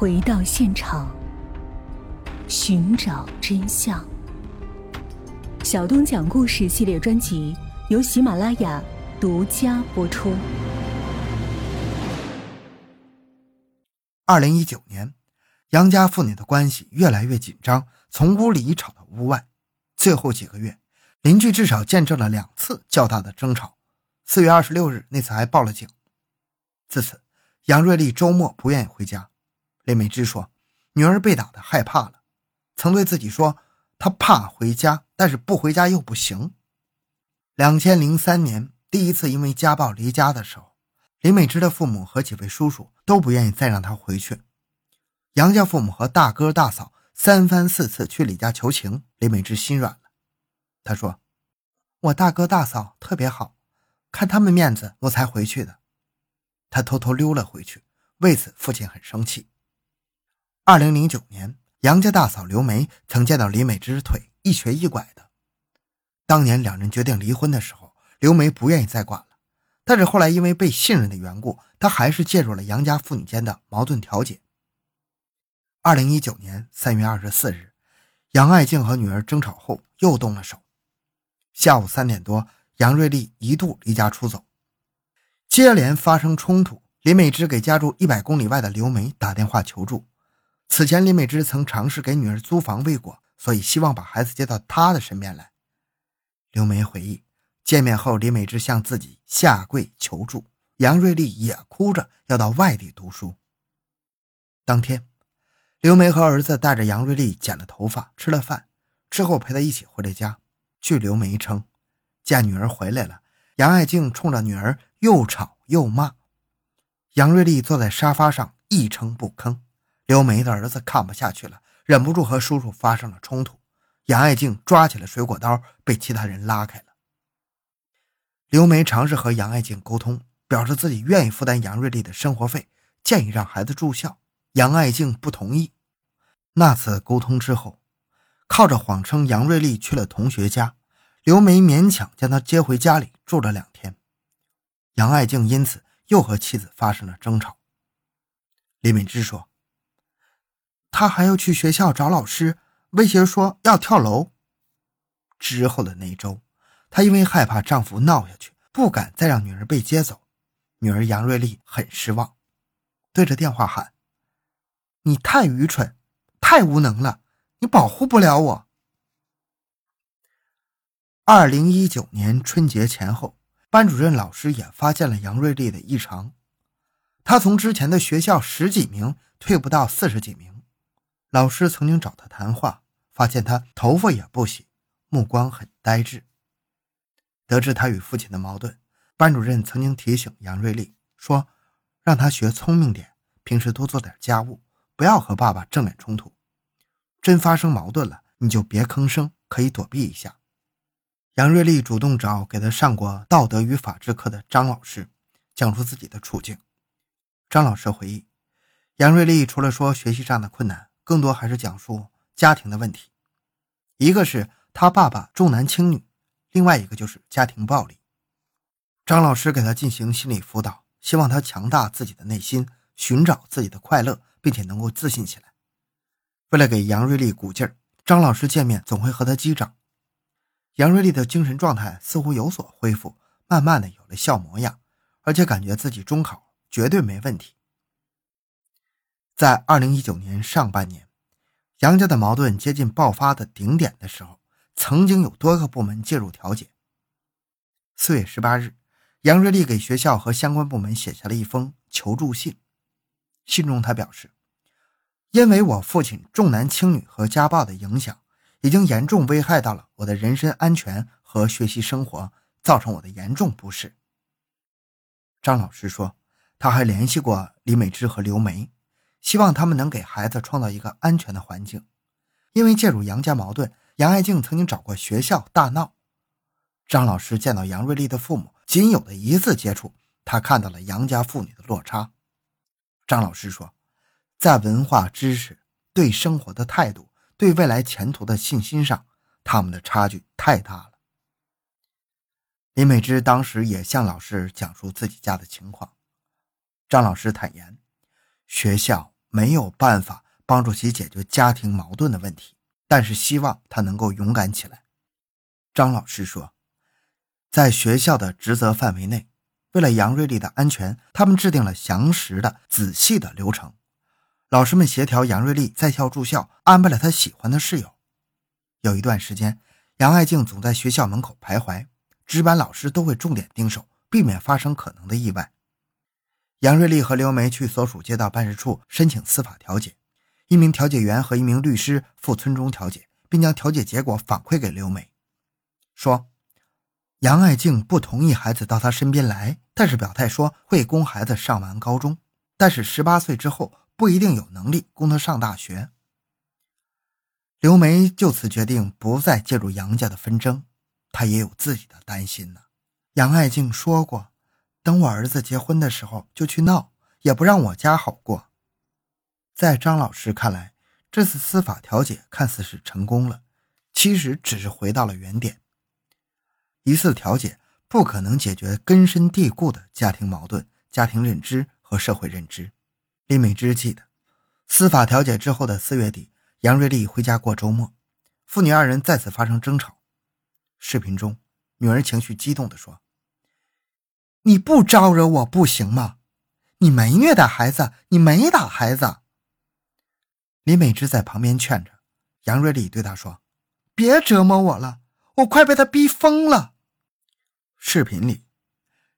回到现场，寻找真相。小东讲故事系列专辑由喜马拉雅独家播出。二零一九年，杨家父女的关系越来越紧张，从屋里吵到屋外。最后几个月，邻居至少见证了两次较大的争吵。四月二十六日，那次还报了警。自此，杨瑞丽周末不愿意回家。李美芝说：“女儿被打的害怕了，曾对自己说，她怕回家，但是不回家又不行。”两千零三年，第一次因为家暴离家的时候，林美芝的父母和几位叔叔都不愿意再让她回去。杨家父母和大哥大嫂三番四次去李家求情，李美芝心软了。她说：“我大哥大嫂特别好。”看他们面子，我才回去的。他偷偷溜了回去，为此父亲很生气。二零零九年，杨家大嫂刘梅曾见到李美芝腿一瘸一拐的。当年两人决定离婚的时候，刘梅不愿意再管了，但是后来因为被信任的缘故，她还是介入了杨家父女间的矛盾调解。二零一九年三月二十四日，杨爱静和女儿争吵后又动了手。下午三点多。杨瑞丽一度离家出走，接连发生冲突。林美芝给家住一百公里外的刘梅打电话求助。此前，林美芝曾尝试给女儿租房未果，所以希望把孩子接到她的身边来。刘梅回忆，见面后，林美芝向自己下跪求助，杨瑞丽也哭着要到外地读书。当天，刘梅和儿子带着杨瑞丽剪了头发，吃了饭之后，陪她一起回了家。据刘梅称。见女儿回来了，杨爱静冲着女儿又吵又骂。杨瑞丽坐在沙发上一声不吭。刘梅的儿子看不下去了，忍不住和叔叔发生了冲突。杨爱静抓起了水果刀，被其他人拉开了。刘梅尝试和杨爱静沟通，表示自己愿意负担杨瑞丽的生活费，建议让孩子住校。杨爱静不同意。那次沟通之后，靠着谎称杨瑞丽去了同学家。刘梅勉强将她接回家里住了两天，杨爱静因此又和妻子发生了争吵。李敏芝说：“他还要去学校找老师，威胁说要跳楼。”之后的那一周，她因为害怕丈夫闹下去，不敢再让女儿被接走。女儿杨瑞丽很失望，对着电话喊：“你太愚蠢，太无能了，你保护不了我。”二零一九年春节前后，班主任老师也发现了杨瑞丽的异常。她从之前的学校十几名退步到四十几名。老师曾经找他谈话，发现他头发也不洗，目光很呆滞。得知他与父亲的矛盾，班主任曾经提醒杨瑞丽说：“让他学聪明点，平时多做点家务，不要和爸爸正面冲突。真发生矛盾了，你就别吭声，可以躲避一下。”杨瑞丽主动找给她上过道德与法治课的张老师，讲述自己的处境。张老师回忆，杨瑞丽除了说学习上的困难，更多还是讲述家庭的问题。一个是他爸爸重男轻女，另外一个就是家庭暴力。张老师给他进行心理辅导，希望他强大自己的内心，寻找自己的快乐，并且能够自信起来。为了给杨瑞丽鼓劲儿，张老师见面总会和他击掌。杨瑞丽的精神状态似乎有所恢复，慢慢的有了笑模样，而且感觉自己中考绝对没问题。在二零一九年上半年，杨家的矛盾接近爆发的顶点的时候，曾经有多个部门介入调解。四月十八日，杨瑞丽给学校和相关部门写下了一封求助信，信中他表示：“因为我父亲重男轻女和家暴的影响。”已经严重危害到了我的人身安全和学习生活，造成我的严重不适。张老师说，他还联系过李美芝和刘梅，希望他们能给孩子创造一个安全的环境。因为介入杨家矛盾，杨爱静曾经找过学校大闹。张老师见到杨瑞丽的父母，仅有的一次接触，他看到了杨家父女的落差。张老师说，在文化知识、对生活的态度。对未来前途的信心上，他们的差距太大了。林美芝当时也向老师讲述自己家的情况。张老师坦言，学校没有办法帮助其解决家庭矛盾的问题，但是希望他能够勇敢起来。张老师说，在学校的职责范围内，为了杨瑞丽的安全，他们制定了详实的、仔细的流程。老师们协调杨瑞丽在校住校，安排了她喜欢的室友。有一段时间，杨爱静总在学校门口徘徊，值班老师都会重点盯守，避免发生可能的意外。杨瑞丽和刘梅去所属街道办事处申请司法调解，一名调解员和一名律师赴村中调解，并将调解结果反馈给刘梅。说，杨爱静不同意孩子到她身边来，但是表态说会供孩子上完高中，但是十八岁之后不一定有能力供他上大学。刘梅就此决定不再介入杨家的纷争，她也有自己的担心呢。杨爱静说过，等我儿子结婚的时候就去闹，也不让我家好过。在张老师看来，这次司法调解看似是成功了，其实只是回到了原点。一次调解不可能解决根深蒂固的家庭矛盾、家庭认知和社会认知。李美芝记得，司法调解之后的四月底，杨瑞丽回家过周末，父女二人再次发生争吵。视频中，女儿情绪激动地说：“你不招惹我不行吗？你没虐待孩子，你没打孩子。”李美芝在旁边劝着，杨瑞丽对她说：“别折磨我了。”我快被他逼疯了。视频里，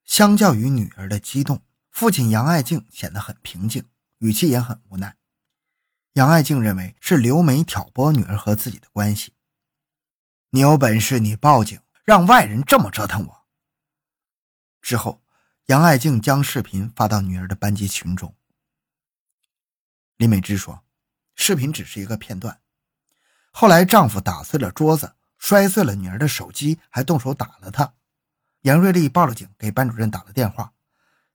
相较于女儿的激动，父亲杨爱静显得很平静，语气也很无奈。杨爱静认为是刘梅挑拨女儿和自己的关系。你有本事你报警，让外人这么折腾我。之后，杨爱静将视频发到女儿的班级群中。李美芝说，视频只是一个片段。后来，丈夫打碎了桌子。摔碎了女儿的手机，还动手打了她。杨瑞丽报了警，给班主任打了电话。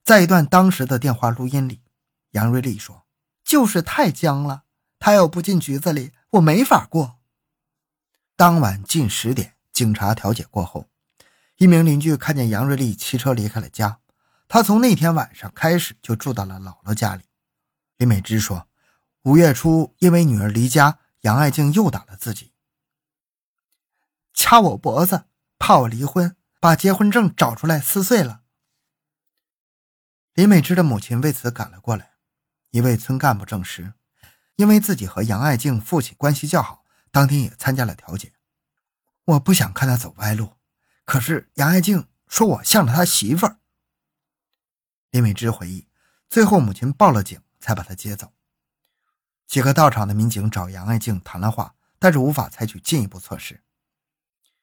在一段当时的电话录音里，杨瑞丽说：“就是太僵了，他要不进局子里，我没法过。”当晚近十点，警察调解过后，一名邻居看见杨瑞丽骑车离开了家。他从那天晚上开始就住到了姥姥家里。李美芝说：“五月初，因为女儿离家，杨爱静又打了自己。”掐我脖子，怕我离婚，把结婚证找出来撕碎了。李美芝的母亲为此赶了过来。一位村干部证实，因为自己和杨爱静父亲关系较好，当天也参加了调解。我不想看他走歪路，可是杨爱静说我向着他媳妇儿。李美芝回忆，最后母亲报了警，才把他接走。几个到场的民警找杨爱静谈了话，但是无法采取进一步措施。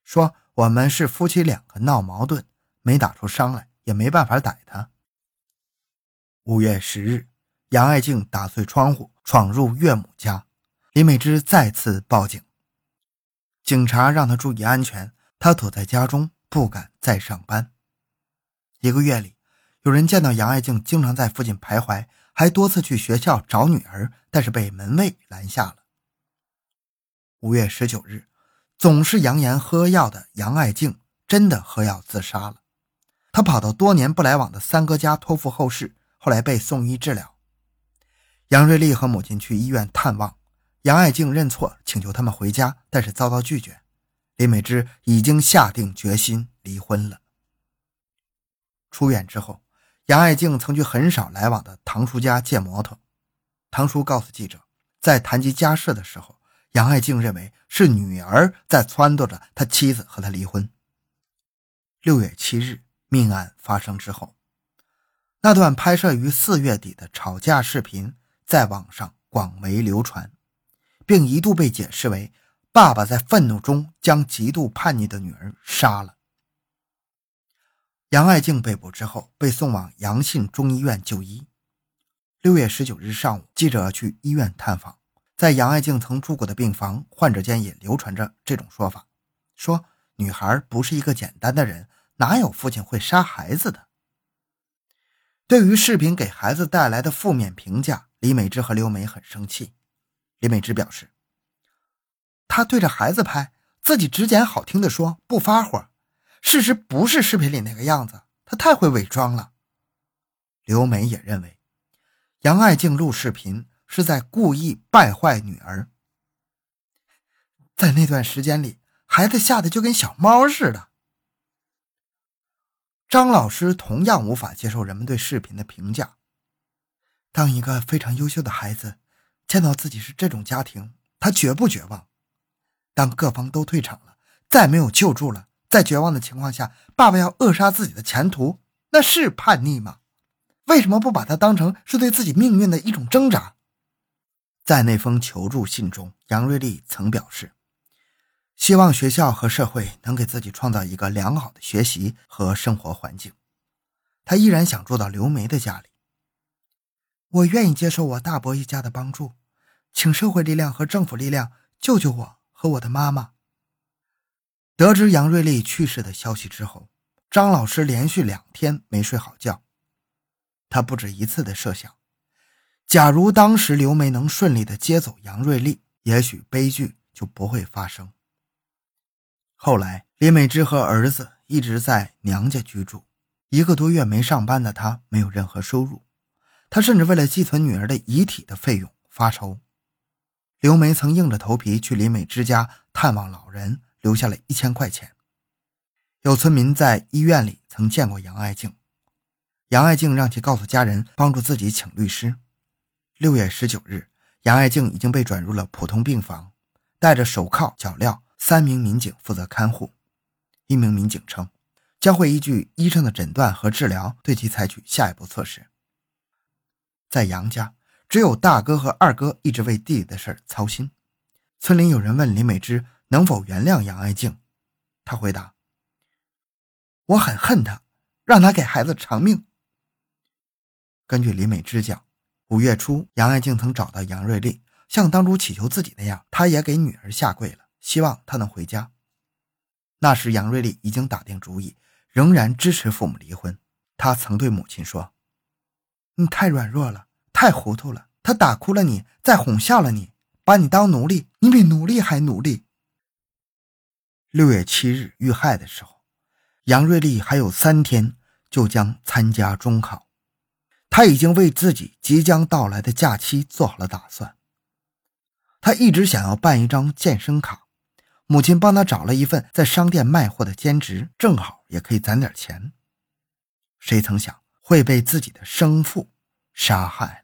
说我们是夫妻两个闹矛盾，没打出伤来，也没办法逮他。五月十日，杨爱静打碎窗户闯入岳母家，李美芝再次报警。警察让她注意安全，她躲在家中不敢再上班。一个月里，有人见到杨爱静经常在附近徘徊，还多次去学校找女儿，但是被门卫拦下了。五月十九日。总是扬言喝药的杨爱静真的喝药自杀了。她跑到多年不来往的三哥家托付后事，后来被送医治疗。杨瑞丽和母亲去医院探望，杨爱静认错，请求他们回家，但是遭到拒绝。李美芝已经下定决心离婚了。出院之后，杨爱静曾去很少来往的堂叔家借摩托。堂叔告诉记者，在谈及家事的时候。杨爱静认为是女儿在撺掇着他妻子和他离婚。六月七日，命案发生之后，那段拍摄于四月底的吵架视频在网上广为流传，并一度被解释为爸爸在愤怒中将极度叛逆的女儿杀了。杨爱静被捕之后，被送往杨信中医院就医。六月十九日上午，记者去医院探访。在杨爱静曾住过的病房，患者间也流传着这种说法：说女孩不是一个简单的人，哪有父亲会杀孩子的？对于视频给孩子带来的负面评价，李美芝和刘梅很生气。李美芝表示：“他对着孩子拍，自己只捡好听的说，不发火。事实不是视频里那个样子，他太会伪装了。”刘梅也认为，杨爱静录视频。是在故意败坏女儿。在那段时间里，孩子吓得就跟小猫似的。张老师同样无法接受人们对视频的评价。当一个非常优秀的孩子见到自己是这种家庭，他绝不绝望。当各方都退场了，再没有救助了，在绝望的情况下，爸爸要扼杀自己的前途，那是叛逆吗？为什么不把它当成是对自己命运的一种挣扎？在那封求助信中，杨瑞丽曾表示，希望学校和社会能给自己创造一个良好的学习和生活环境。他依然想住到刘梅的家里。我愿意接受我大伯一家的帮助，请社会力量和政府力量救救我和我的妈妈。得知杨瑞丽去世的消息之后，张老师连续两天没睡好觉。他不止一次的设想，假如当时刘梅能顺利的接走杨瑞丽，也许悲剧就不会发生。后来，李美芝和儿子一直在娘家居住，一个多月没上班的她没有任何收入，她甚至为了寄存女儿的遗体的费用发愁。刘梅曾硬着头皮去林美芝家探望老人，留下了一千块钱。有村民在医院里曾见过杨爱静。杨爱静让其告诉家人，帮助自己请律师。六月十九日，杨爱静已经被转入了普通病房，戴着手铐脚镣，三名民警负责看护。一名民警称，将会依据医生的诊断和治疗，对其采取下一步措施。在杨家，只有大哥和二哥一直为弟弟的事操心。村里有人问李美芝能否原谅杨爱静，她回答：“我很恨他，让他给孩子偿命。”根据李美芝讲，五月初，杨爱静曾找到杨瑞丽，像当初祈求自己那样，她也给女儿下跪了，希望她能回家。那时，杨瑞丽已经打定主意，仍然支持父母离婚。她曾对母亲说：“你太软弱了，太糊涂了。他打哭了你，再哄笑了你，把你当奴隶，你比奴隶还奴隶。”六月七日遇害的时候，杨瑞丽还有三天就将参加中考。他已经为自己即将到来的假期做好了打算。他一直想要办一张健身卡，母亲帮他找了一份在商店卖货的兼职，正好也可以攒点钱。谁曾想会被自己的生父杀害？